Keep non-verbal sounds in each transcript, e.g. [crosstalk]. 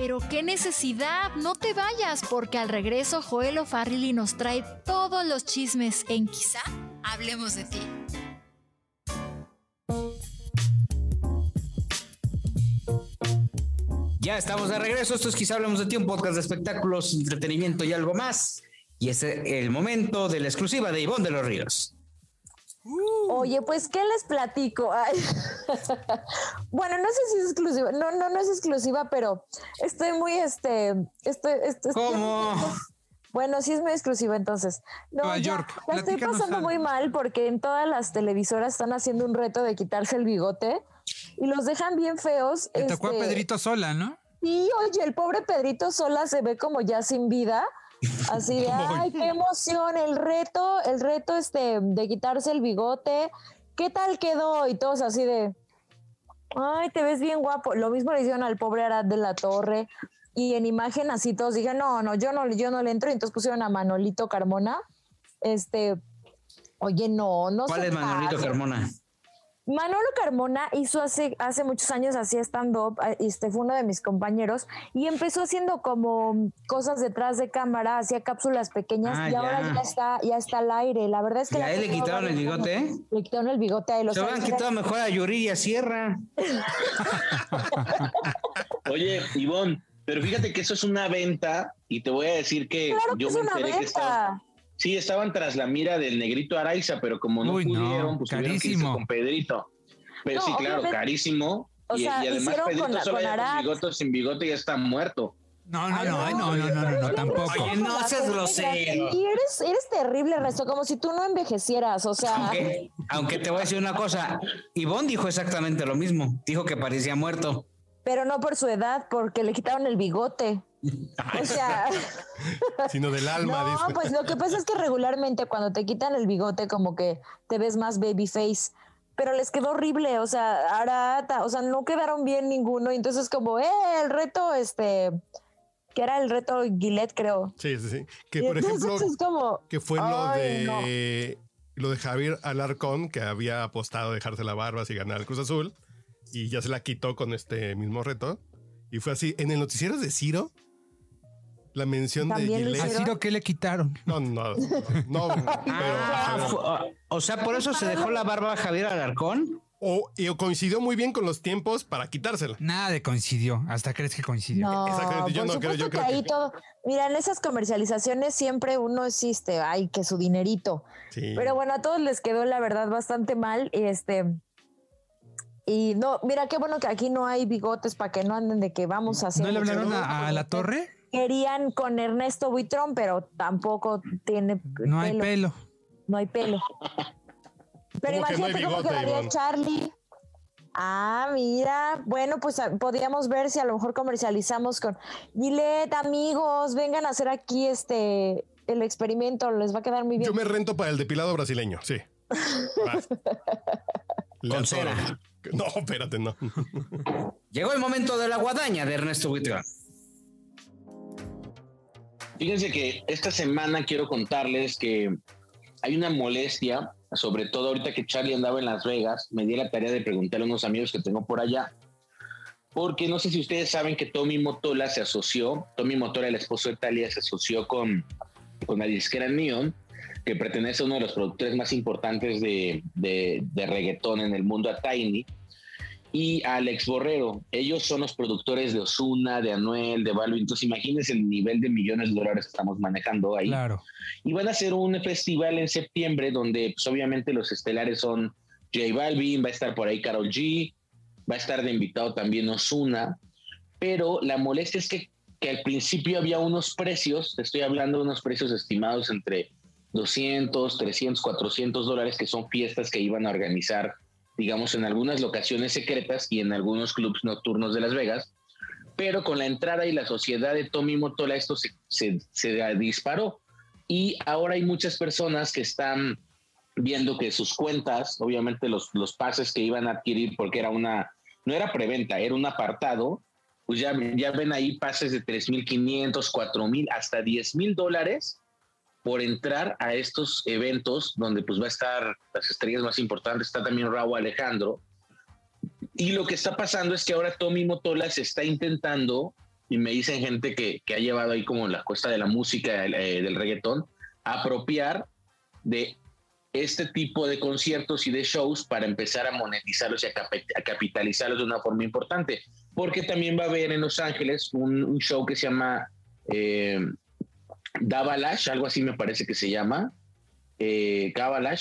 Pero qué necesidad, no te vayas, porque al regreso Joel O'Farrilly nos trae todos los chismes en Quizá hablemos de ti. Ya estamos de regreso. Esto es Quizá Hablemos de Ti, un podcast de espectáculos, entretenimiento y algo más. Y es el momento de la exclusiva de Ivonne de los Ríos. Oye, pues, ¿qué les platico? [laughs] bueno, no sé si es exclusiva. No, no, no es exclusiva, pero estoy muy, este, estoy, estoy ¿Cómo? Bueno, sí es muy exclusiva entonces. No, Nueva ya, York, la estoy pasando algo. muy mal porque en todas las televisoras están haciendo un reto de quitarse el bigote y los dejan bien feos. Le tocó a este, Pedrito sola, ¿no? Sí, oye, el pobre Pedrito sola se ve como ya sin vida. Así de, [laughs] ay, qué emoción, el reto, el reto este de quitarse el bigote. ¿Qué tal quedó? Y todos así de, ay, te ves bien guapo. Lo mismo le hicieron al pobre Arad de la Torre. Y en imagen así todos dije, no, no, yo no, yo no le entro. Y entonces pusieron a Manolito Carmona. Este, oye, no, no ¿Cuál es Manolito. Carmona? Manolo Carmona hizo hace, hace muchos años, hacía stand-up, eh, este fue uno de mis compañeros, y empezó haciendo como cosas detrás de cámara, hacía cápsulas pequeñas, Ah, y ahora ya. está, ya está al aire. La verdad es que ¿Y a él le quitaron el bigote? Le quitaron el bigote a él. Se era- quitado mejor a Yuridia Sierra. [laughs] Oye, Ivonne, pero fíjate que eso es una venta y te voy a decir que Claro que yo es me una enteré que venta. Sí, estaban tras la mira del negrito Araiza, pero como no Uy, no, pudieron, pues tuvieron que irse carísimo. con Pedrito. Pero No, sí, claro, obviamente. carísimo. O y, sea, y además hicieron Pedrito con- solo con con bigote sin bigote ya está muerto. No, no, no, no, no, no, no, no, tampoco. Oye, no seas grosero. Y eres, eres terrible, Resto, como si tú no envejecieras, o sea... Aunque, aunque te voy a decir una cosa, Ivonne dijo exactamente lo mismo. Dijo que parecía muerto. Pero no por su edad, porque le quitaron el bigote. O sea, [laughs] sino del alma, no, dice. pues lo que pasa es que regularmente cuando te quitan el bigote como que te ves más baby face, pero les quedó horrible, o sea, Arata, o sea, no quedaron bien ninguno, entonces como, eh, el reto, este, que era el reto Gillette, creo. Sí, sí, sí. Que Y por ejemplo, es como, que fue lo no. de lo de Javier Alarcón, que había apostado a dejarse la barba y ganar el Cruz Azul, y ya se la quitó con este mismo reto. Y fue así. En el noticiero de Ciro, la mención de Gillette. ¿A. Ciro qué le quitaron? No, no, no. [laughs] Ah, pero, ah, o sea, por eso se dejó la barba a Javier Alarcón. o, y coincidió muy bien con los tiempos para quitársela. Nada de coincidió. ¿Hasta crees que coincidió? No, Exactamente, yo por no creo, yo creo que ahí que- todo. Mira, en esas comercializaciones siempre uno existe, ay, que su dinerito. Sí. Pero bueno, a todos les quedó la verdad bastante mal. Y este. Y no, mira, qué bueno que aquí no hay bigotes para que no anden de que vamos a hacer. ¿No le hablaron a, a la torre? Querían con Ernesto Buitrón, pero tampoco tiene. No hay pelo. No hay pelo. Pero ¿Cómo que no hay imagínate cómo quedaría? Charlie. Ah, mira. Bueno, pues ah, podríamos ver si a lo mejor comercializamos con Gillette, amigos, vengan a hacer aquí este el experimento, les va a quedar muy bien. Yo me rento para el depilado brasileño, sí. [laughs] Con atoro. [laughs] No, espérate, no. [laughs] Llegó el momento de la guadaña de Ernesto Buitrón. Fíjense que esta semana quiero contarles que hay una molestia, sobre todo ahorita que Charlie andaba en Las Vegas, me di la tarea de preguntarle a unos amigos que tengo por allá, porque no sé si ustedes saben que Tommy Motola se asoció, Tommy Motola, el esposo de Talia, se asoció con, con la disquera Neon, que pertenece a uno de los productores más importantes de, de, de reggaetón en el mundo, a Tiny, y Alex Borrero. Ellos son los productores de Osuna, de Anuel, de Balvin. Entonces, imagínense el nivel de millones de dólares que estamos manejando ahí. Claro. Y van a hacer un festival en septiembre donde, pues, obviamente, los estelares son J Balvin, va a estar por ahí Carol G, va a estar de invitado también Osuna. Pero la molestia es que, que al principio había unos precios, te estoy hablando de unos precios estimados entre 200, 300, 400 dólares, que son fiestas que iban a organizar, digamos, en algunas locaciones secretas y en algunos clubs nocturnos de Las Vegas. Pero con la entrada y la sociedad de Tommy Motola, esto se, disparó. Y ahora hay muchas personas que están viendo que sus cuentas, obviamente los, pases que iban a adquirir, porque era una, no era preventa, era un apartado, pues ya, ya ven ahí pases de 3.500, 4.000, hasta 10.000 dólares por entrar a estos eventos donde pues va a estar las estrellas más importantes, está también Raúl Alejandro. Y lo que está pasando es que ahora Tommy Motola se está intentando y me dicen gente que, que ha llevado ahí como la cuesta de la música eh, del reggaetón, apropiar de este tipo de conciertos y de shows para empezar a monetizarlos y a, capitalizarlos de una forma importante. Porque también va a haber en Los Ángeles un, show que se llama eh, Davalash, algo así me parece que se llama. Eh,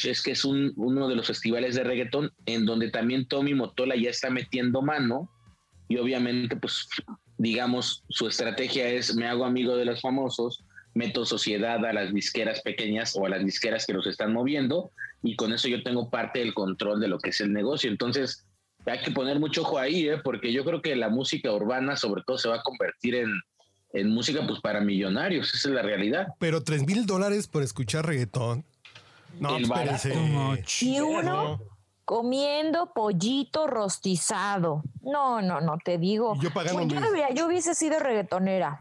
es que es uno de los festivales de reggaetón en donde también Tommy Motola ya está metiendo mano y obviamente pues digamos su estrategia es me hago amigo de los famosos meto sociedad a las disqueras pequeñas o a las disqueras que los están moviendo y con eso yo tengo parte del control de lo que es el negocio. Entonces hay que poner mucho ojo ahí, ¿eh? porque yo creo que la música urbana sobre todo se va a convertir en, en música pues para millonarios, esa es la realidad. Pero tres mil dólares por escuchar reggaetón. No, espérese. Y uno comiendo pollito rostizado. No, no, no, te digo. yo, pagando yo, yo hubiese sido reggaetonera.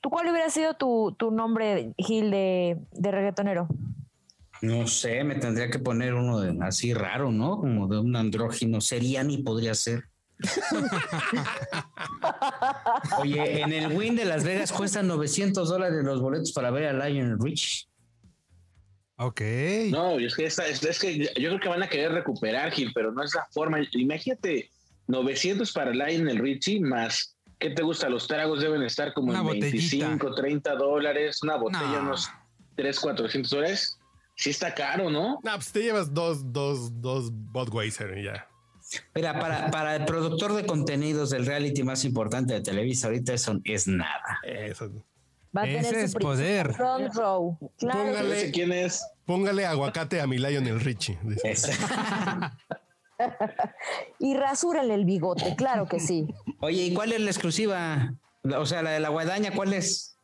¿Tú cuál hubiera sido tu, nombre, Gil, de, reggaetonero? No sé, me tendría que poner uno de, así raro, ¿no? Como de un andrógino. Sería ni podría ser. Oye, en el Win de Las Vegas cuestan 900 dólares los boletos para ver a Lionel Rich. Ok. No, es que, es, que yo creo que van a querer recuperar, Gil, pero no es la forma. Imagínate, 900 para Lionel Richie más ¿Qué te gusta? Los tragos deben estar como en 25, 30 dólares, una botella unos 3, 400 dólares. Sí está caro, ¿no? No, pues te llevas dos, dos, dos Budweiser y ya. Mira, para, para el productor de contenidos del reality más importante de Televisa ahorita eso es nada. Eso. Va a tener es poder. Front row. Póngale, ¿quién es? Póngale aguacate a mi Lionel Richie. [laughs] y rasúrale el bigote, claro que sí. Oye, ¿y cuál es la exclusiva? O sea, la de la guadaña, ¿cuál es?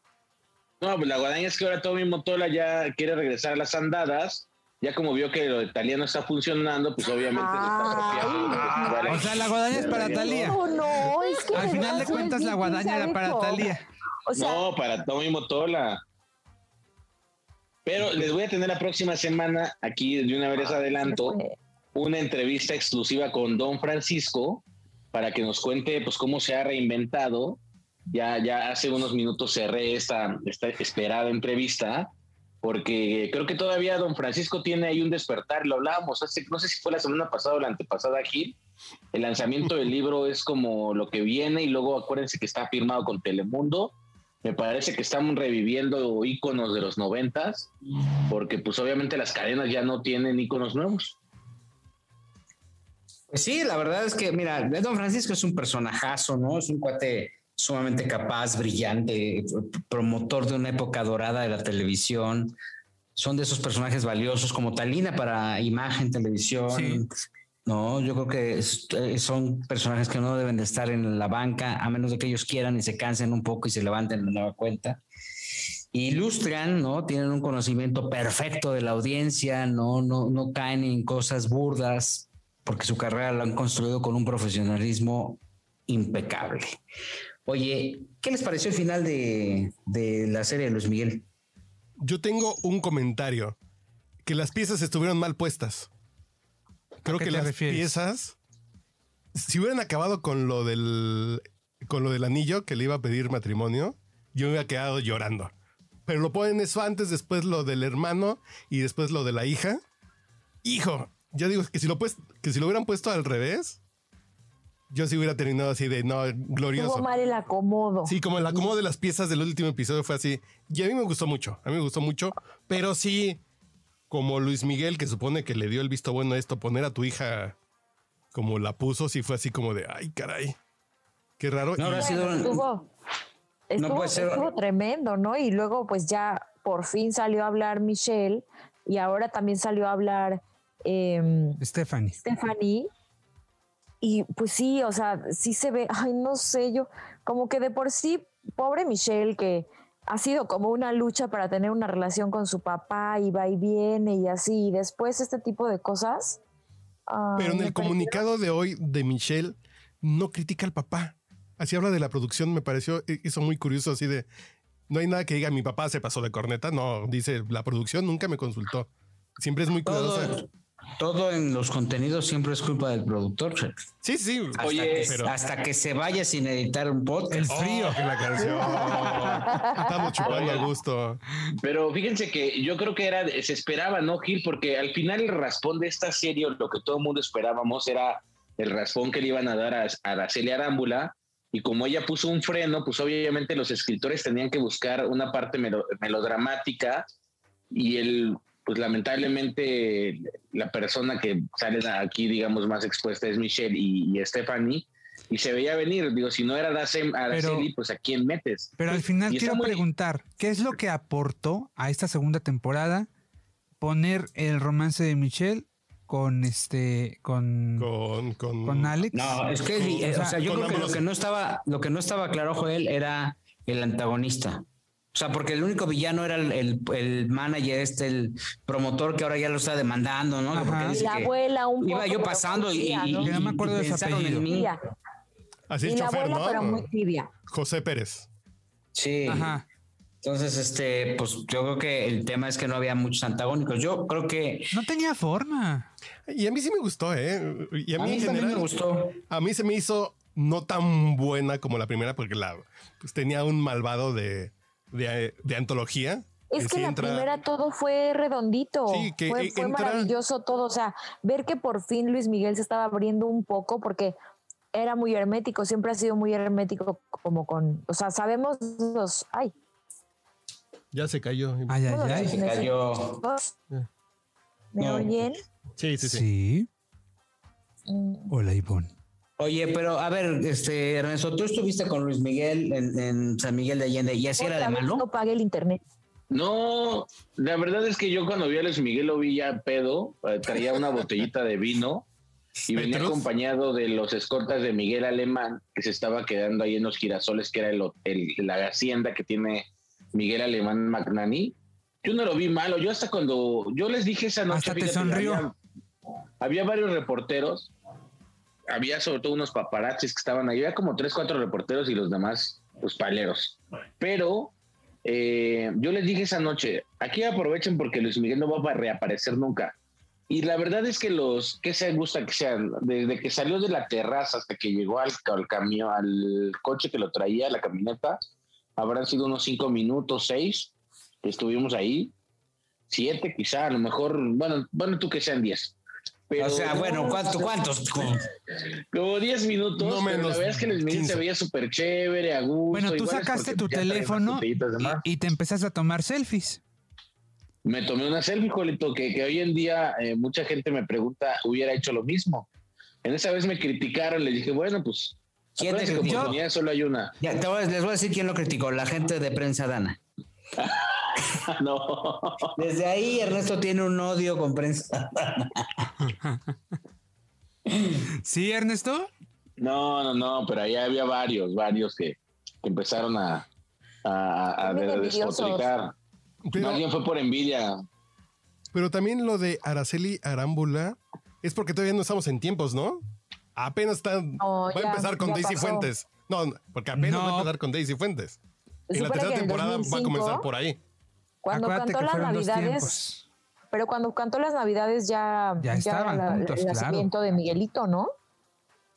No, pues la guadaña es que ahora Tommy Motola ya quiere regresar a las andadas. Ya como vio que lo de Talía no está funcionando, pues obviamente se está apropiando. o sea, la guadaña es para Talía. No, no, es que. Al final de cuentas, la guadaña era para Talía. no, para Tommy Motola. Pero les voy a tener la próxima semana, aquí de una vez adelanto, una entrevista exclusiva con Don Francisco para que nos cuente pues cómo se ha reinventado. Ya, ya hace unos minutos cerré esta, esta esperada entrevista porque creo que todavía Don Francisco tiene ahí un despertar. Lo hablábamos hace, no sé si fue la semana pasada o la antepasada aquí. El lanzamiento del libro es como lo que viene y luego acuérdense que está firmado con Telemundo. Me parece que estamos reviviendo íconos de los noventas, porque pues obviamente las cadenas ya no tienen íconos nuevos. Pues sí, la verdad es que, mira, Don Francisco es un personajazo, ¿no? Es un cuate sumamente capaz, brillante, promotor de una época dorada de la televisión. Son de esos personajes valiosos como Talina para imagen, televisión. No, yo creo que eh, son personajes que no deben de estar en la banca a menos de que ellos quieran y se cansen un poco y se levanten de nueva cuenta. Ilustran, ¿no? Tienen un conocimiento perfecto de la audiencia, no, no, no caen en cosas burdas, porque su carrera la han construido con un profesionalismo impecable. Oye, ¿qué les pareció el final de, la serie de Luis Miguel? Yo tengo un comentario, que las piezas estuvieron mal puestas. Creo que las piezas, si hubieran acabado con lo del con lo del anillo que le iba a pedir matrimonio, yo me hubiera quedado llorando. Pero lo ponen eso antes, después lo del hermano y después lo de la hija. Hijo, yo digo que si lo pues, que si lo hubieran puesto al revés, yo sí hubiera terminado así de no, glorioso. Tuvo mal el acomodo. Sí, como el acomodo de las piezas del último episodio fue así. Y a mí me gustó mucho, a mí me gustó mucho, pero sí, como Luis Miguel, que supone que le dio el visto bueno a esto, poner a tu hija como la puso, sí fue así como de, ay, caray, qué raro. No, ha sido... Estuvo, no puede ser. estuvo tremendo, ¿no? Y luego pues ya por fin salió a hablar Michelle y ahora también salió a hablar eh, Stephanie. Stephanie. Y pues sí, o sea, sí se ve, ay, no sé, yo, como que de por sí, pobre Michelle, que ha sido como una lucha para tener una relación con su papá y va y viene y así, y después este tipo de cosas. Pero en el comunicado de hoy de Michelle, no critica al papá. Así habla de la producción, me pareció eso muy curioso, así de, no hay nada que diga, mi papá se pasó de corneta, no, dice, la producción nunca me consultó. Siempre es muy cuidadosa todo en los contenidos siempre es culpa del productor. Sí, sí. Hasta, Oye, que, pero- hasta que se vaya sin editar un podcast. El frío. Oh, que la canción. Estamos chupando a gusto. Pero fíjense que yo creo que era, se esperaba, ¿no, Gil? Porque al final el raspón de esta serie, lo que todo el mundo esperábamos era el raspón que le iban a dar a, a Araceli Arámbula. Y como ella puso un freno, pues obviamente los escritores tenían que buscar una parte melo- melodramática y el, pues lamentablemente la persona que sale aquí, digamos, más expuesta es Michelle y, y Stephanie. Y se veía venir, digo, si no era Araceli, Araceli, pues a quién metes. Pero al final Y quiero muy- preguntar, ¿qué es lo que aportó a esta segunda temporada poner el romance de Michelle con este con, Con, con, con Alex? No, es que eh, O o sea, yo creo que lo que no estaba, lo que no estaba claro, Joel, era el antagonista. O sea, porque el único villano era el, el, el manager, este, el promotor que ahora ya lo está demandando, ¿no? Ajá. Porque Y dice la que abuela un iba poco, yo pero pasando y, y- ¿no? Que no me acuerdo y de su pensaron en apellido. mí. Tibia. Así Y es la chofer, abuela, ¿no? pero muy tibia. José Pérez. Sí. Ajá. Entonces, este, pues yo creo que el tema es que no había muchos antagónicos. Yo creo que No tenía forma. Y a mí sí me gustó, ¿eh? Y a a mí, mí en también me general, gustó. A mí se me hizo no tan buena como la primera porque la pues, tenía un malvado de, de, de antología. Es que sí la entra- primera todo fue redondito. Sí, que fue, e- fue entra- maravilloso todo. O sea, ver que por fin Luis Miguel se estaba abriendo un poco porque era muy hermético, siempre ha sido muy hermético como con, o sea, sabemos los, ay, Ya se cayó. Ay, ay, ay. Se cayó. ¿me No. oyen? Sí, sí, sí. Sí. Mm, Hola, Ivonne. Oye, pero a ver, este, Ernesto, tú estuviste con Luis Miguel en, en San Miguel de Allende y así era de malo. No pague el internet. No, la verdad es que yo cuando vi a Luis Miguel lo vi ya pedo, eh, traía una botellita de vino y venía acompañado de los escoltas de Miguel Alemán, que se estaba quedando ahí en los girasoles, que era el, hotel- la hacienda que tiene Miguel Alemán Magnani. Yo no lo vi malo, yo hasta cuando, yo les dije esa noche, Hasta te fíjate, sonrió. Había, había varios reporteros, había sobre todo unos paparazzis que estaban ahí, había como tres, cuatro reporteros y los demás, pues paleros. Pero eh, yo les dije esa noche, aquí aprovechen porque Luis Miguel no va a reaparecer nunca. Y la verdad es que los que se gusta que sean, desde que salió de la terraza hasta que llegó al, al camión, al coche que lo traía, la camioneta, habrán sido unos cinco minutos, seis, que estuvimos ahí, siete quizá, a lo mejor, bueno, bueno, tú que sean diez. Pero o sea, no, bueno, ¿cuánto, ¿cuántos? [laughs] Como- Como 10 minutos, No pero menos la verdad es que Luis Miguel 15. se veía súper chévere, a gusto. Bueno, tú sacaste tu más teléfono y, te empezaste a tomar selfies. Me tomé una selfie, Jolito, que, que hoy en día eh, mucha gente me pregunta, hubiera hecho lo mismo. En esa vez me criticaron, les dije, bueno, pues, ¿Quién te criticó? oportunidad solo hay una. Ya, te voy a- les voy a decir quién lo criticó, la gente de prensa dana. [laughs] [laughs] no. Desde ahí Ernesto tiene un odio con prensa. ¿Sí, Ernesto? No, no, no, pero ahí había varios, varios que, que empezaron a, a, a despotricar. Pero, Más bien fue por envidia. pero también lo de Araceli Arámbula es porque todavía no estamos en tiempos, ¿no? Apenas. No, va a empezar con Daisy pasó. Fuentes. No, porque apenas No. va a empezar con Daisy Fuentes. En la tercera temporada va a 2005, comenzar por ahí. Cuando Acuérdate cantó las navidades, pero cuando cantó las navidades ya, Ya estaban era la- juntos, el claro. nacimiento de Miguelito, ¿no?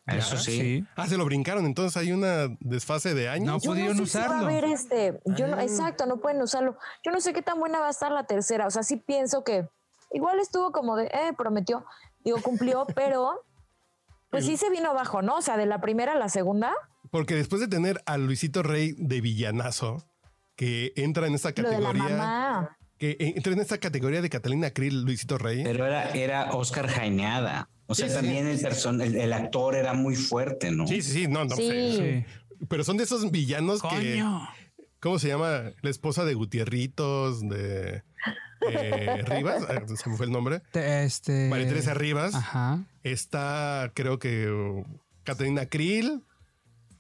Eso sí. Ah, se lo brincaron. Entonces hay una desfase de años. No Yo pudieron no sé si va a usarlo. haber este, yo no- Ah. exacto, no pueden usarlo. Yo no sé qué tan buena va a estar la tercera, o sea, sí pienso que igual estuvo como de, eh, prometió, digo, cumplió, [laughs] pero pues sí se vino abajo, ¿no? O sea, de la primera a la segunda, Porque después de tener a Luisito Rey de villanazo, que entra en esta lo de la categoría. mamá. Que entra en esta categoría de Catalina Krill, Luisito Rey. Pero era, era Oscar Jaineada. O sea, Sí, sí. también el, person el, el actor era muy fuerte, ¿no? Sí, sí, sí, no, no Sí. sé. Sí. Pero son de esos villanos que. Coño. ¿Cómo se llama? La esposa de Gutierritos, de eh, Rivas, [laughs] eh, se me fue el nombre. Te- Este. María Teresa Rivas. Ajá. Está, creo que Catalina Krill.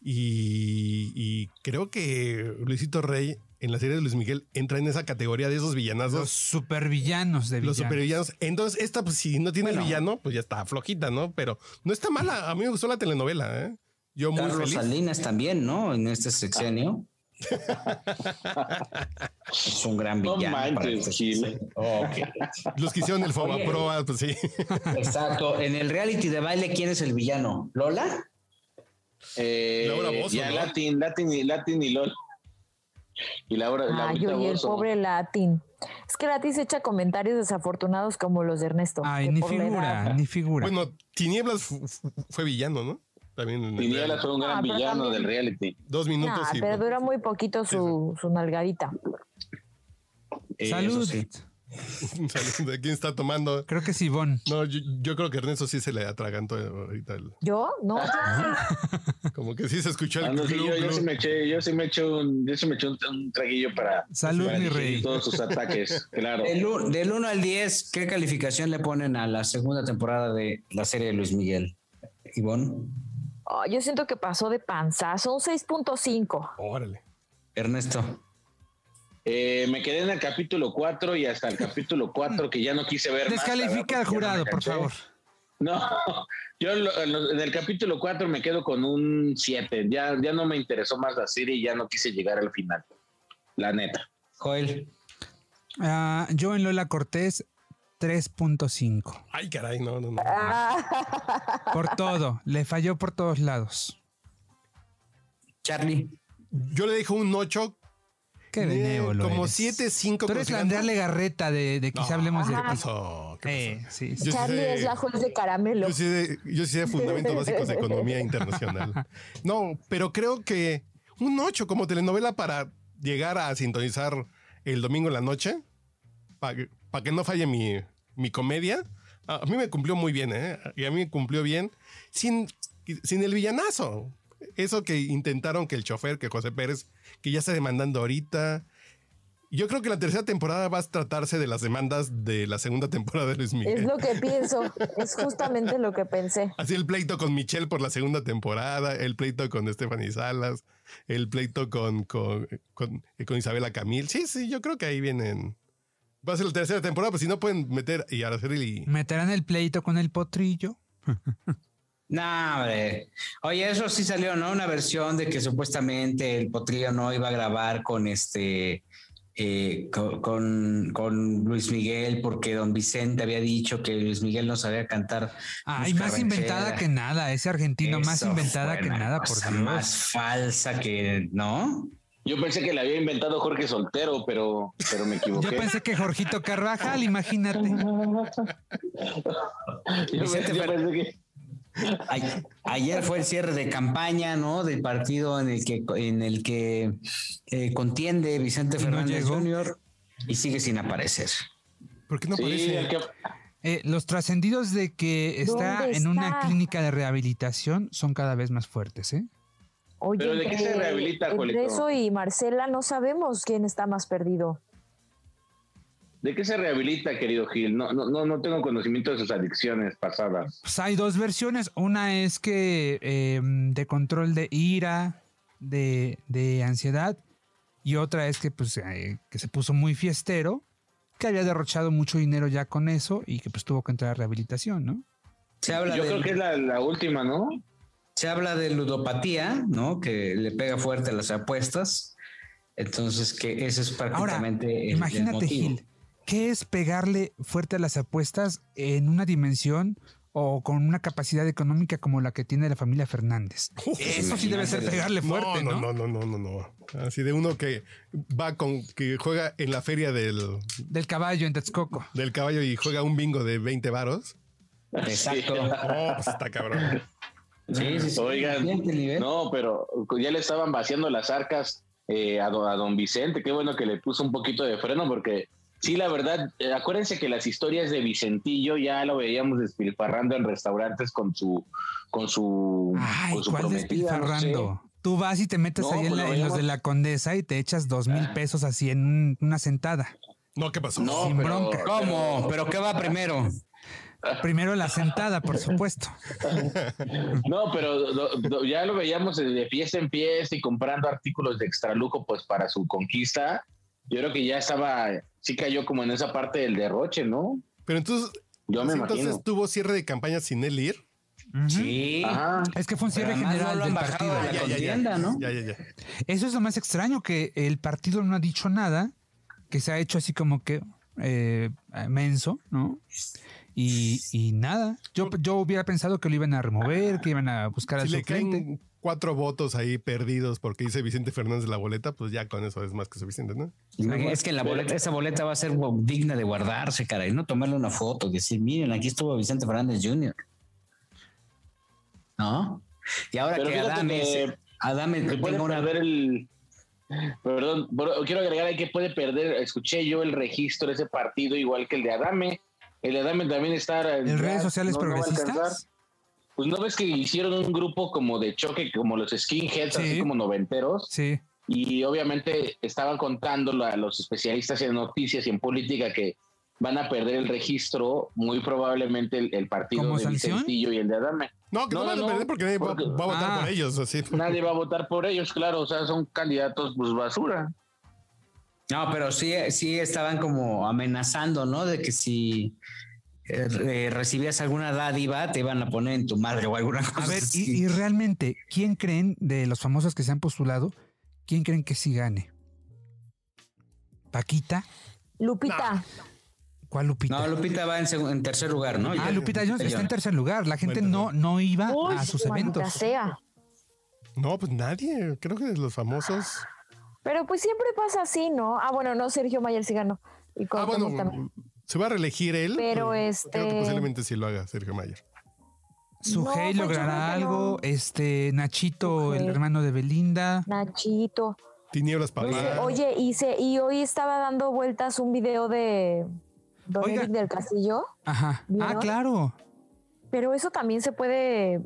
Y, y creo que Luisito Rey en la serie de Luis Miguel entra en esa categoría de esos Los villanazos. supervillanos de Los villanos. supervillanos. Entonces, esta, pues, si no tiene Bueno. villano, pues ya está flojita, ¿no? Pero no está mala. A mí me gustó la telenovela, ¿eh? Yo muy Carlos feliz. Salinas también, ¿no? En este sexenio. [laughs] Es un gran No villano. para manches, estos- Gil. Los que hicieron el. Fobaproa, pues sí. Exacto. En el reality de baile, ¿quién es el villano? ¿Lola? Eh, Laura Bozzo, ya ¿no? Latin, Latin y Latin y LOL. Y Laura, Ay, Laurita oye, el pobre Latin. Es que Latin se echa comentarios desafortunados como los de Ernesto. Ay, ni la figura, edad- ni figura. Bueno, Tinieblas fu- fu- fue villano, ¿no? También Tinieblas fue un gran Ah, villano también- del reality. Dos minutos Nah, y pero dura muy poquito su, su nalgadita. Eh, Salud. eso sí. [laughs] ¿De quién está tomando? Creo que es Ivonne. No, yo, yo creo que Ernesto sí se le atragantó ahorita. el- ¿Yo? No, [laughs] como que sí se escuchó Ah, el no, sí, glu, yo, sí me eché, yo sí me eché un, yo sí me eché un, un traguillo para, Salud, para mi rey. todos sus ataques, [laughs] claro. Del, del 1 al 10, ¿qué calificación le ponen a la segunda temporada de la serie de Luis Miguel? Ivonne, Oh, yo siento que pasó de panzazo, un 6.5. Órale. Ernesto. Eh, me quedé en el capítulo 4 y hasta el capítulo 4 que ya no quise ver más, Descalifica al jurado, por favor. No, [laughs] yo en el capítulo 4 me quedo con un 7. Ya, ya no me interesó más la serie y ya no quise llegar al final. La neta. Joel. Ah, yo en Lola Cortés, 3.5. Ay, caray, no, no, no. [laughs] Por todo. Le falló por todos lados. Charlie. Yo le dejo un 8. Qué benévolo. como eres. 7, 5. Tú eres la Andrea Legarreta de, de quizá hablemos de. ¿Qué pasó? ¿Qué Eh, pasó? sí, sí. Charlie sé- es la juez de caramelo. Yo sí de, yo sí de fundamentos básicos de economía [laughs] internacional. No, pero creo que un 8 como telenovela para llegar a sintonizar el domingo en la noche, para que no falle mi, mi comedia. A mí me cumplió muy bien, ¿eh? Y a mí me cumplió bien sin, sin el villanazo. Eso que intentaron que el chofer, que José Pérez, que ya está demandando ahorita. Yo creo que la tercera temporada va a tratarse de las demandas de la segunda temporada de Luis Miguel. Es lo que pienso, es justamente lo que pensé. Así el pleito con Michelle por la segunda temporada, el pleito con Stephanie Salas, el pleito con, con, con, con Isabela Camil. Sí, sí, yo creo que ahí vienen. Va a ser la tercera temporada, pues si no pueden meter y hacer el. Meterán el pleito con el potrillo. [laughs] No, hombre. Oye, eso sí salió, ¿no? Una versión de que supuestamente el potrillo no iba a grabar con este. eh, co- con, con Luis Miguel, porque don Vicente había dicho que Luis Miguel no sabía cantar. Ay, música más inventada que nada. Ese argentino, más inventada que nada, por Dios. Más falsa que, ¿no? Yo pensé que la había inventado Jorge Soltero, pero, pero me [laughs] equivoqué. Yo pensé que Jorgito Carvajal, imagínate. [laughs] Yo Vicente yo pensé que- Ay- ayer fue el cierre de campaña, ¿no? Del partido en el que, en el que eh, contiende Vicente no Fernández. Jr. y sigue sin aparecer. ¿Por qué no sí, aparece? el que- Eh, los trascendidos de que está ¿Dónde en una está? clínica de rehabilitación son cada vez más fuertes, ¿eh? Oye, ¿Pero de qué se rehabilita, entre Juelito? eso y Marcela no sabemos quién está más perdido. ¿De qué se rehabilita, querido Gil? No, no, no, no tengo conocimiento de sus adicciones pasadas. Pues hay dos versiones. Una es que eh, de control de ira, de, de ansiedad, y otra es que, pues, eh, que se puso muy fiestero, que había derrochado mucho dinero ya con eso y que pues tuvo que entrar a rehabilitación, ¿no? Se habla, Yo de, creo que es la, la última, ¿no? se habla de ludopatía, ¿no? Que le pega fuerte a las apuestas. Entonces, que ese es prácticamente el- el imagínate, motivo. Gil, ¿qué es pegarle fuerte a las apuestas en una dimensión o con una capacidad económica como la que tiene la familia Fernández? Eso sí debe ser pegarle fuerte, ¿no? no, no, no, no, no, no. Así de uno que va con, que juega en la feria del, Del caballo en Texcoco. del caballo y juega un bingo de 20 varos. Exacto. Oh, pues está cabrón. Sí, sí, sí. Oigan, no, pero ya le estaban vaciando las arcas eh, a, don, a don Vicente. Qué bueno que le puso un poquito de freno porque sí, la verdad, eh, acuérdense que las historias de Vicentillo ya lo veíamos despilfarrando en restaurantes con su con su, Ay, con su ¿cuál prometida, no sé. despilfarrando? Tú vas y te metes No, ahí en, pues la- lo en los de la condesa y te echas dos mil pesos así en un- una sentada. No, ¿qué pasó? No, Sin pero- bronca. ¿Cómo? ¿Pero qué va primero? [laughs] Primero la sentada, por supuesto. [laughs] No, pero do- do- ya lo veíamos de fiesta en fiesta y comprando artículos de extralujo pues para su conquista. Yo creo que ya estaba, sí cayó como en esa parte del derroche, ¿no? Pero entonces, Yo me entonces imagino. tuvo cierre de campaña sin él ir. Sí. Ajá. Es que fue un cierre general no del partido. de la Ya, ya, ya. contienda, ¿no? Ya, ya, ya. Eso es lo más extraño, que el partido no ha dicho nada, que se ha hecho así como que eh, menso, ¿no? Y, y nada. Yo, yo hubiera pensado que lo iban a remover, que iban a buscar Si al le caen cuatro votos ahí perdidos porque dice Vicente Fernández la boleta, pues ya con eso es más que suficiente, ¿no? Es que la boleta, esa boleta va a ser digna de guardarse, caray, no tomarle una foto, decir, miren, aquí estuvo Vicente Fernández Jr. ¿No? Y ahora Pero que Adame, que- Adame que tenga una perder el. Perdón, quiero agregar ahí que puede perder. Escuché yo el registro de ese partido, igual que el de Adame. El de Adame también está. ¿En redes sociales progresistas? Pues no ves que hicieron un grupo como de choque, como los skinheads, Sí. así como noventeros. Sí. y obviamente estaban contando a los especialistas en noticias y en política que van a perder el registro muy probablemente el, el partido ¿Como de? Vicentillo y el de Adame. No, que no, No, van a perder porque nadie va- a votar Ah. por ellos, así. Nadie va a votar por ellos, claro, o sea, son candidatos pues basura. No, pero sí, sí estaban como amenazando, ¿no? De que si eh, eh, recibías alguna dádiva, te iban a poner en tu madre o alguna cosa A ver, así. y, y realmente, ¿quién creen de los famosos que se han postulado? ¿Quién creen que sí gane? ¿Paquita? Lupita. ¿Cuál Lupita? No, Lupita va en, tercer lugar, ¿no? ah, Lupita Jones está en tercer lugar. La gente Bueno, no, no iba Uy, a sus eventos. sea. No, pues nadie. Creo que de los famosos. Pero pues siempre pasa así, ¿no? Ah, bueno, no, Sergio Mayer sí ganó. Y Ah, bueno, también. Se va a reelegir él. Pero, Creo este- que posiblemente sí lo haga Sergio Mayer. Sujei No, pues, logrará creo que algo. no. Este, Nachito, el hermano de Belinda. Nachito. Tinieblas papá. Dice, oye, y, se, y hoy estaba dando vueltas un video de Don Oiga. Eric del Castillo, Ajá. Ah, claro. pero eso también se puede,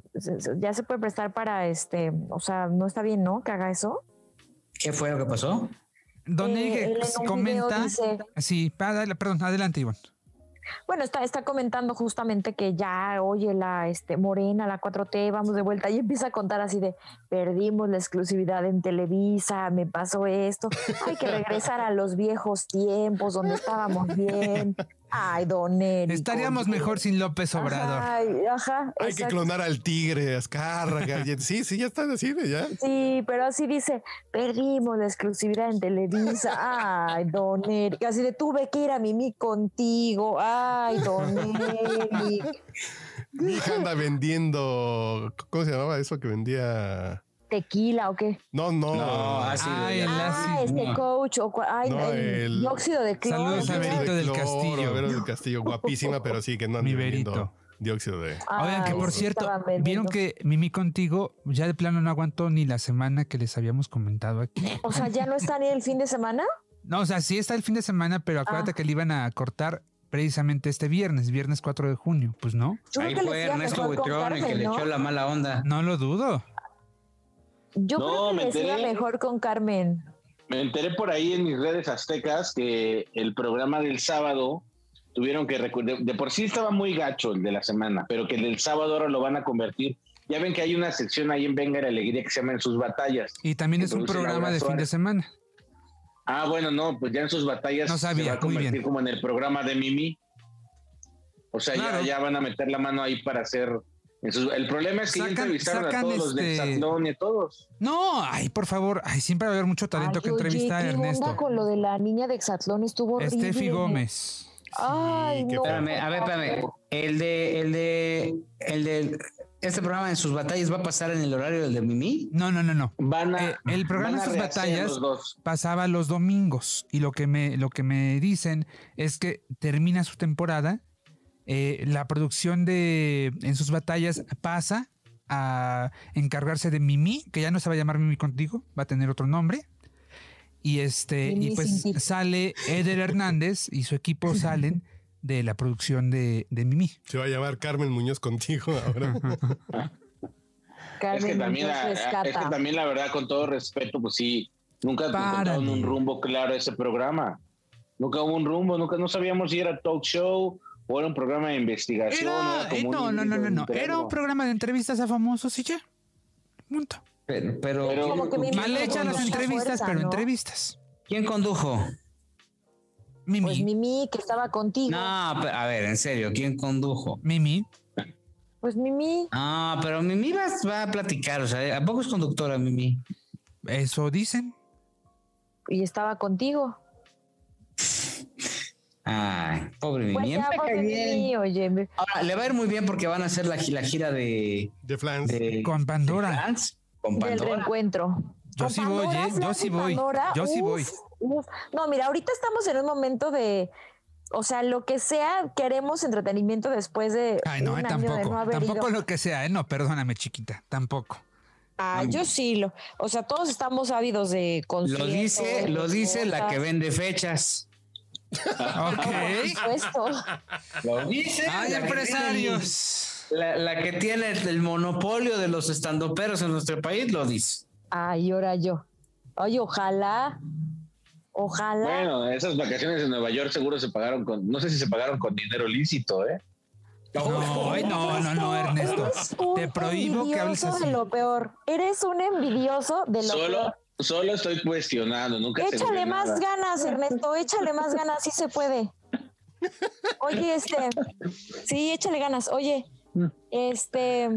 ya se puede prestar para este, o sea, no está bien, ¿no? Que haga eso. ¿Qué fue lo que pasó? Don Eh, comenta. dice- Sí, perdón, adelante, Iván. Bueno, está, está comentando justamente que ya, oye, la este, Morena, la 4T, vamos de vuelta. Y empieza a contar así de, perdimos la exclusividad en Televisa, me pasó esto. Hay que regresar a los viejos tiempos donde estábamos bien. [laughs] Ay, don Eric. Estaríamos mejor sin López Obrador. Ay, ajá, Hay que clonar al tigre, Azcárraga. sí, sí, ya está así de ya. Sí, pero así dice, perdimos la exclusividad en Televisa. Ay, don Eric. Así de, tuve que ir a Mimi contigo. Ay, don Eric. Mi hija anda vendiendo. ¿Cómo se llamaba eso que vendía? ¿Tequila o qué? No, no. No, así Ay, el Ah, ácido. este coach o ay, No, el, el- dióxido de cloro. Saludos a ¿no? Verito del Castillo. Vero del Castillo, guapísima, pero sí que no anda Mi dióxido de. Oigan, que por cierto, vieron que Mimi contigo ya de plano no aguantó ni la semana que les habíamos comentado aquí. O sea, ¿ya no está ni el fin de semana? No, o sea, sí está el fin de semana, pero acuérdate Ah. que le iban a cortar precisamente este viernes, viernes 4 de junio. Pues no, Yo Ahí fue Ernesto Buitrón el que le echó la mala onda. no lo dudo. Yo No, creo que me enteré. mejor con Carmen. Me enteré por ahí en mis redes aztecas que el programa del sábado tuvieron que recordar, de por sí estaba muy gacho el de la semana, pero que el del sábado ahora lo van a convertir. Ya ven que hay una sección ahí en Venga la Alegría que se llama En sus batallas. Y también es un programa de fin de semana. Ah, bueno, no, pues ya en sus batallas No sabía, se va a muy convertir bien. como en el programa de Mimi. O sea, Claro. ya, ya van a meter la mano ahí para hacer. El problema es que ya Sacan- entrevistaron sacan a todos los de este- Exatlón y a todos. No, ay, por favor, ay, siempre va a haber mucho talento Ay, que oye, entrevista a ¿qué onda Ernesto. con lo de la niña de Exatlón estuvo horrible. Steffi Gómez. Ay, qué no. Espérame, a ver, espérame. El de, el de, el de, este programa en sus batallas va a pasar en el horario del de Mimi. No, no, no, no. Van a, Eh, el programa van a en sus batallas los dos. pasaba los domingos y lo que me, lo que me dicen es que termina su temporada, eh, la producción de En sus batallas pasa a encargarse de Mimi, que ya no se va a llamar Mimi contigo, va a tener otro nombre. Y este, y pues sale Eder Hernández y su equipo [laughs] salen de la producción de, de Mimi. Se va a llamar Carmen Muñoz contigo ahora. Carmen [laughs] Es que, también la, es que también la verdad, con todo respeto, pues sí, nunca encontraron un rumbo claro a ese programa. Nunca hubo un rumbo, nunca no sabíamos si era talk show o era un programa de investigación. Era, era como eh, un no, no, no, no, no. Era un programa de entrevistas a famosos y ya. Punto. Pero, pero, Pero- Como que Mimi Mal hechas las entrevistas, fuerza, pero ¿no? entrevistas. ¿quién condujo? Mimi. Pues Mimi, que estaba contigo. No, a ver, en serio, ¿quién condujo? Mimi. Pues Mimi, Ah, pero Mimi va, va a platicar, o sea, ¿a poco es conductora Mimi? Eso dicen. y estaba contigo. Ay, pobre Mimi. Pues Me pobre bien. Oye. me- Ahora, le va a ir muy bien porque van a hacer la, la gira de, De Flans. de- Con Pandora. de Flans, con Del Pandora. reencuentro. Yo sí voy, ¿eh? Yo sí voy. Pandora, Yo sí voy. uf. No, mira, ahorita estamos en un momento de, o sea, lo que sea, queremos entretenimiento después de Ay, no, un eh, año de tampoco. no haber tampoco ido. lo que sea, ¿eh? No, perdóname, chiquita. Tampoco. Ah, yo sí, lo, o sea, todos estamos ávidos de Lo conciertos. dice, lo dice la que vende fechas. [laughs] Ok. Por supuesto. Lo dice. ¡Ay, la que empresarios! La, la que tiene el monopolio de los estandoperos en nuestro país lo dice. Ay, ahora yo. Oye, ojalá, ojalá. Bueno, esas vacaciones en Nueva York seguro se pagaron con, no sé si se pagaron con dinero lícito, ¿eh? No, ay, no, no, no, Ernesto. Eres un Te prohíbo que hables envidioso así. de lo peor. Eres un envidioso de lo Solo, peor. Solo estoy cuestionando, nunca Échale más nada. ganas, Ernesto, échale más ganas, sí se puede. Oye, este, sí, échale ganas. Oye, este,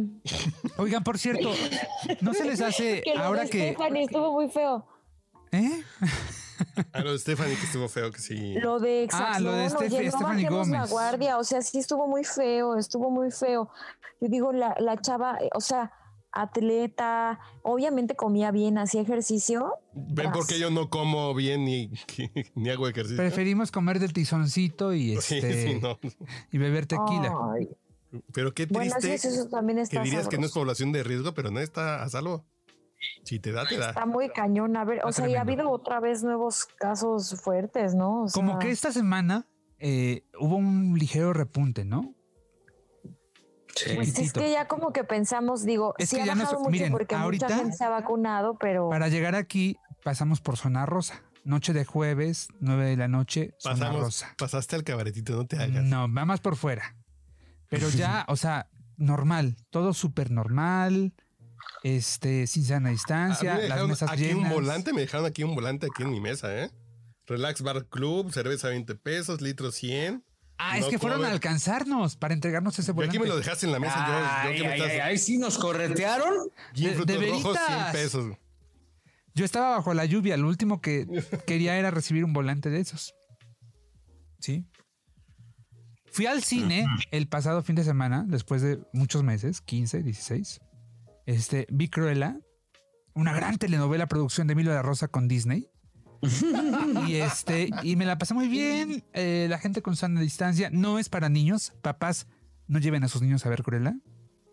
Oigan, por cierto, ¿no se les hace que lo ahora de que... Stephanie estuvo muy feo. ¿Eh? A lo de Stephanie, que estuvo feo, que sí. Lo de Ah, lo de oye, no bajemos la Gómez. guardia, o sea, sí estuvo muy feo, estuvo muy feo. Yo digo, la, la chava, eh, o sea, atleta, obviamente comía bien, hacía ejercicio. ¿Ven por qué yo no como bien ni, [laughs] ni hago ejercicio? Preferimos comer del tizoncito y [laughs] este sí, no. y beber tequila. Ay, Pero qué bueno, triste sí, eso también que está dirías que no es población de riesgo, pero no está a salvo. Si te da, te da. Está muy cañón. A ver, o Está sea, y ha habido otra vez nuevos casos fuertes, ¿no? O Como sea, que esta semana eh, hubo un ligero repunte, ¿no? Sí. Pues es que ya como que pensamos, digo, Es sí que ha ya no bajado mucho miren, porque ahorita- mucha gente se ha vacunado, pero Para llegar aquí pasamos por zona rosa. Noche de jueves, 9 de la noche, zona Pasamos, rosa. pasaste al cabaretito, no te hagas. No, va más por fuera. Pero ya, [laughs] o sea, normal, todo súper normal, este, sin sana distancia, me las mesas aquí llenas. un volante, me dejaron aquí un volante aquí en mi mesa, ¿eh? Relax Bar Club, cerveza 20 pesos, litro 100. Ah, es que fueron a alcanzarnos para entregarnos ese Y volante. aquí me lo dejaste en la mesa. yo, yo Ay, ay, sí nos corretearon. De- frutos de rojos, 100 veritas. pesos. Yo estaba bajo la lluvia, lo último que [laughs] quería era recibir un volante de esos. ¿Sí? Fui al cine el pasado fin de semana, después de muchos meses, 15, 16. Este, vi Cruella, una gran telenovela producción de Emilio de la Rosa con Disney. Y este, y me la pasé muy bien. eh, la gente con sana distancia. No es para niños. Papás, no lleven a sus niños a ver Cruella.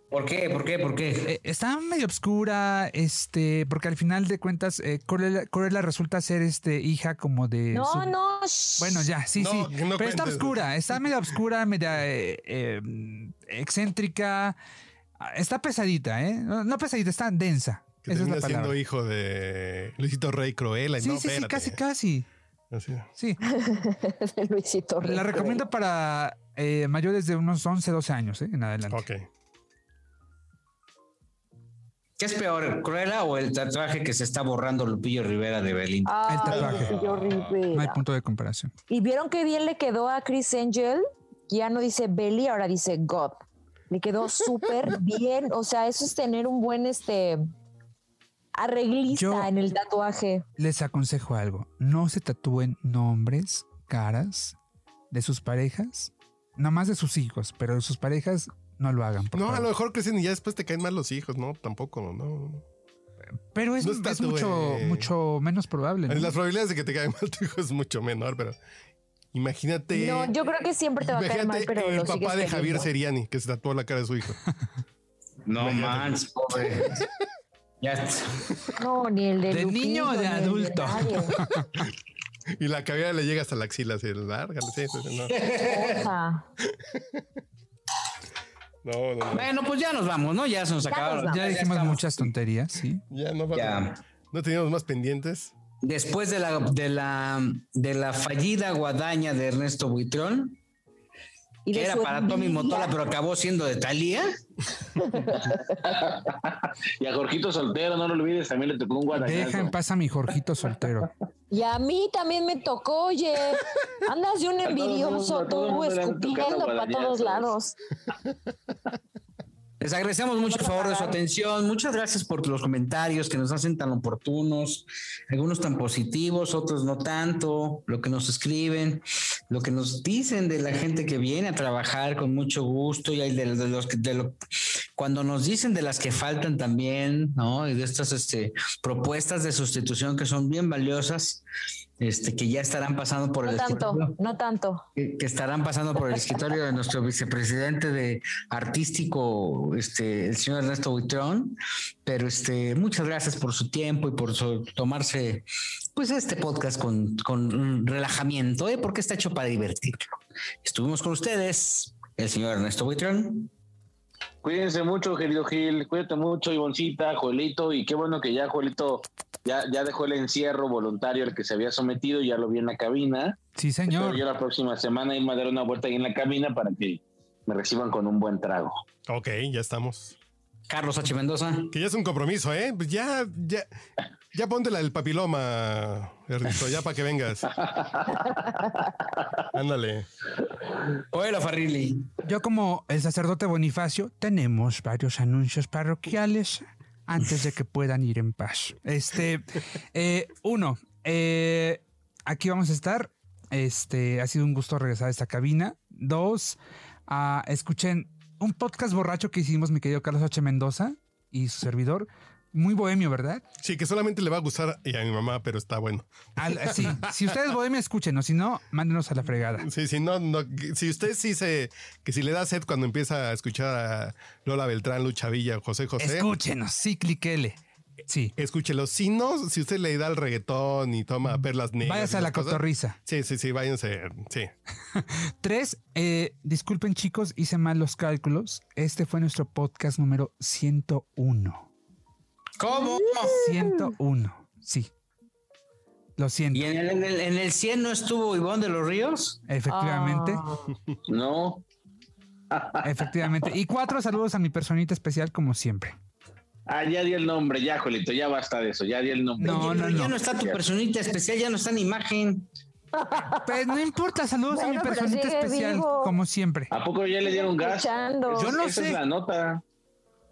¿Por qué? ¿Por qué? ¿Por qué? Eh, está medio obscura, este, porque al final de cuentas, eh, Cruella resulta ser este hija como de. no, su- no. Bueno, ya, sí, No, sí. no Pero está oscura, está media oscura, media eh, eh, excéntrica. Ah, Está pesadita, ¿eh? No, no pesadita, está densa. Que Esa es la termina siendo palabra. hijo de Luisito Rey Cruella. y Sí, no, sí, sí, espérate. casi, casi. Así. Sí, [laughs] de Luisito Rey. la recomiendo para eh, mayores de unos 11, 12 años, ¿eh? En adelante. Ok. ¿Qué es peor, Cruella o el tatuaje que se está borrando Lupillo Rivera de Belinda? Ay, El tatuaje. Lupillo Rivera. No hay punto de comparación. Y vieron qué bien le quedó a Chris Angel. Ya no dice Belly, ahora dice God. Le quedó súper [laughs] bien. O sea, eso es tener un buen este arreglista Yo- en el tatuaje. Les aconsejo algo. No se tatúen nombres, caras de sus parejas. No más de sus hijos, pero de sus parejas no lo hagan. por No, a lo mejor crecen y ya después te caen mal los hijos, ¿no? Tampoco, no. Pero es, no es mucho, mucho menos probable. ¿no? Las probabilidades de que te caiga mal tu hijo es mucho menor, pero imagínate. No, yo creo que siempre te va a caer mal, pero el lo papá de Javier queriendo. Seriani, que se tatuó la cara de su hijo. No manches, pobre. [laughs] Ya. [laughs] No, ni el de ¿De niño o de adulto? [laughs] Y la cabellera le llega hasta la axila, así, larga. Sí, sí, sí, no. [laughs] No, no, no. Bueno, pues ya nos vamos, ¿no? Ya se nos Ya acabaron. nos Ya dijimos muchas tonterías, sí. Ya no Ya. No teníamos más pendientes. Después de la, de la, de la fallida guadaña de Ernesto Buitrón, Y que de era su para Tommy. Motola, pero acabó siendo de Talía. [laughs] Y a Jorgito Soltero, no lo olvides, también le tocó un Deja en guadañazo. paz a mi Jorgito soltero. Y a mí también me tocó, oye. Andas de un todo envidioso todo escupiendo para todos lados. Les agradecemos mucho el favor de su atención. Muchas gracias por los comentarios que nos hacen tan oportunos, algunos tan positivos, otros no tanto, lo que nos escriben, lo que nos dicen de la gente que viene a trabajar con mucho gusto y hay de, los que de lo, cuando nos dicen de las que faltan también, ¿no? Y de estas este, propuestas de sustitución que son bien valiosas este, que ya estarán pasando por no el tanto, escritorio, no tanto. que, que estarán pasando por el escritorio de nuestro vicepresidente de artístico, este, el señor Ernesto Buitrón. Pero este, muchas gracias por su tiempo y por su- tomarse pues este podcast con, con relajamiento, ¿eh? porque está hecho para divertirlo. Estuvimos con ustedes, el señor Ernesto Buitrón. Cuídense mucho, querido Gil. Cuídate mucho, Ivoncita, Joelito. Y qué bueno que ya Joelito ya, ya dejó el encierro voluntario al que se había sometido. Ya lo vi en la cabina. Sí, Espero señor. yo la próxima semana irme a dar una vuelta ahí en la cabina para que me reciban con un buen trago. Ok, ya estamos. Carlos H. Mendoza. Que ya es un compromiso, ¿eh? Pues ya, ya, ya ponte la del papiloma, Ernesto, ya para que vengas. [laughs] Ándale. Hola, Farrilli. Yo como el sacerdote Bonifacio tenemos varios anuncios parroquiales antes de que puedan ir en paz. Este, eh, uno, eh, aquí vamos a estar. Este, ha sido un gusto regresar a esta cabina. Dos, ah, escuchen un podcast borracho que hicimos mi querido Carlos H. Mendoza y su servidor. Muy bohemio, ¿verdad? Sí, que solamente le va a gustar y a mi mamá, pero está bueno. Al- sí, si ustedes bohemio, escúchenos. Si no, mándenos a la fregada. Sí, sí, no, no, si usted sí se, que si le da sed cuando empieza a escuchar a Lola Beltrán, Lucha Villa, José José, Escúchenos, sí, cliquele. Sí. escúchelo. Si no, si usted le da el reggaetón y toma perlas negras. Váyase a la cosas, cotorriza. Sí, sí, sí, váyanse. Sí. [laughs] Tres, eh, disculpen chicos, hice mal los cálculos. Este fue nuestro podcast número 101. ¿Cómo? 101, sí. Lo siento. ¿Y en el, en el, en el 100 no estuvo Ivonne de los Ríos? Efectivamente, Ah, No, [laughs] efectivamente. Y cuatro saludos a mi personita especial como siempre. ah, ya di el nombre, ya, Joelito, ya basta de eso, ya di el nombre. No, no, pero ya no. no está tu personita especial, ya no está en imagen. Pues no importa, saludos a mi personita especial vivo. como siempre. ¿A poco ya le dieron gas? escuchando. Yo no Esa sé. es la nota.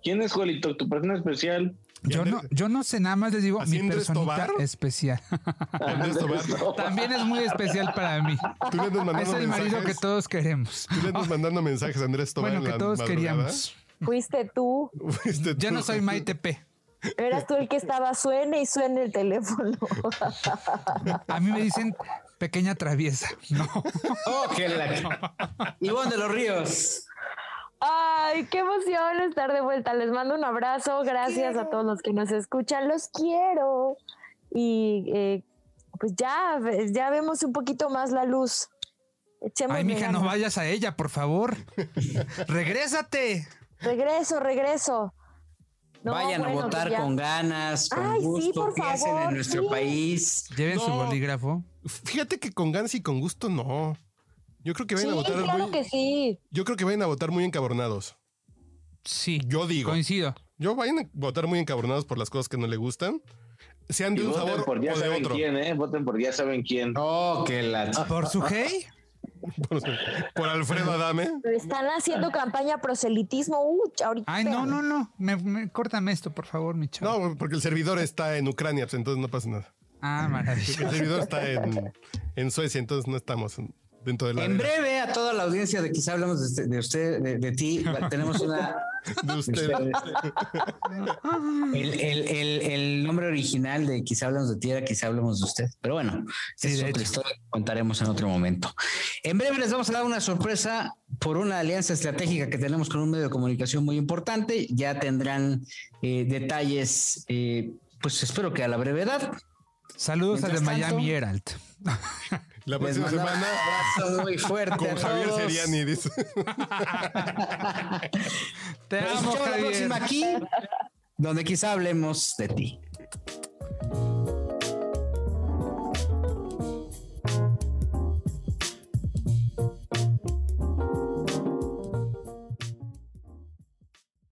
¿Quién es Joelito? Tu persona especial. Yo no, yo no sé, nada más les digo ¿Así mi personita especial. [laughs] Andrés Tobar, También es muy especial para mí. Tú le andas mandando Es el marido que todos queremos. Tú le andas mandando mensajes a Andrés Tobar. Bueno, en que todos madrugada. queríamos. Fuiste tú. Fuiste Ya tú. no soy Maite P. Eras tú el que estaba suene y suene el teléfono. A mí me dicen pequeña traviesa. No. Oh, qué la... [laughs] Ivonne de los Ríos. Ay, qué emoción estar de vuelta. Les mando un abrazo. Gracias a todos los que nos escuchan. Los quiero. Y eh, pues ya, ya vemos un poquito más la luz. Echemos Ay, mija, no vayas a ella, por favor. [laughs] Regrésate. Regreso, regreso. No, Vayan bueno, a votar pues ya. con ganas, con Ay, sí, gusto, por piensen favor, en nuestro sí. país. Lleven su bolígrafo. Fíjate que con ganas y con gusto no. Yo creo que Sí, vayan a votar claro muy, que sí. Yo creo que vayan a votar muy encabronados. Sí. Yo digo. Coincido. Yo vayan a votar muy encabronados por las cosas que no le gustan. Sean Y de un voten por ya o de saben otro. quién, ¿eh? Voten por ya saben quién. Oh, qué la... ¿Por su [laughs] hey? Por, por Alfredo Adame. Están haciendo campaña proselitismo. Uh, ahorita. Ay, no, no, no. Me, me- córtame esto, por favor, mi chavo. No, porque el servidor está en Ucrania, pues entonces no pasa nada. Ah, maravilla. El servidor está en, en Suecia, entonces no estamos dentro de la En arena. breve, a toda la audiencia de quizá hablamos de, este- de usted, de, de ti, [laughs] tenemos una... de usted. El, el- el- el nombre original de quizá hablamos de ti era quizá hablamos de usted. Pero bueno, Sí, esa es otra hecho. historia que contaremos en otro momento. En breve les vamos a dar una sorpresa por una alianza estratégica que tenemos con un medio de comunicación muy importante. Ya tendrán eh, detalles, eh, pues espero que a la brevedad. Saludos de Mientras tanto- Miami Herald. [laughs] La Les próxima un semana abrazo muy fuerte. con a Javier. Seriani, dice. Te Nos amo, la próxima aquí, donde quizá hablemos de ti.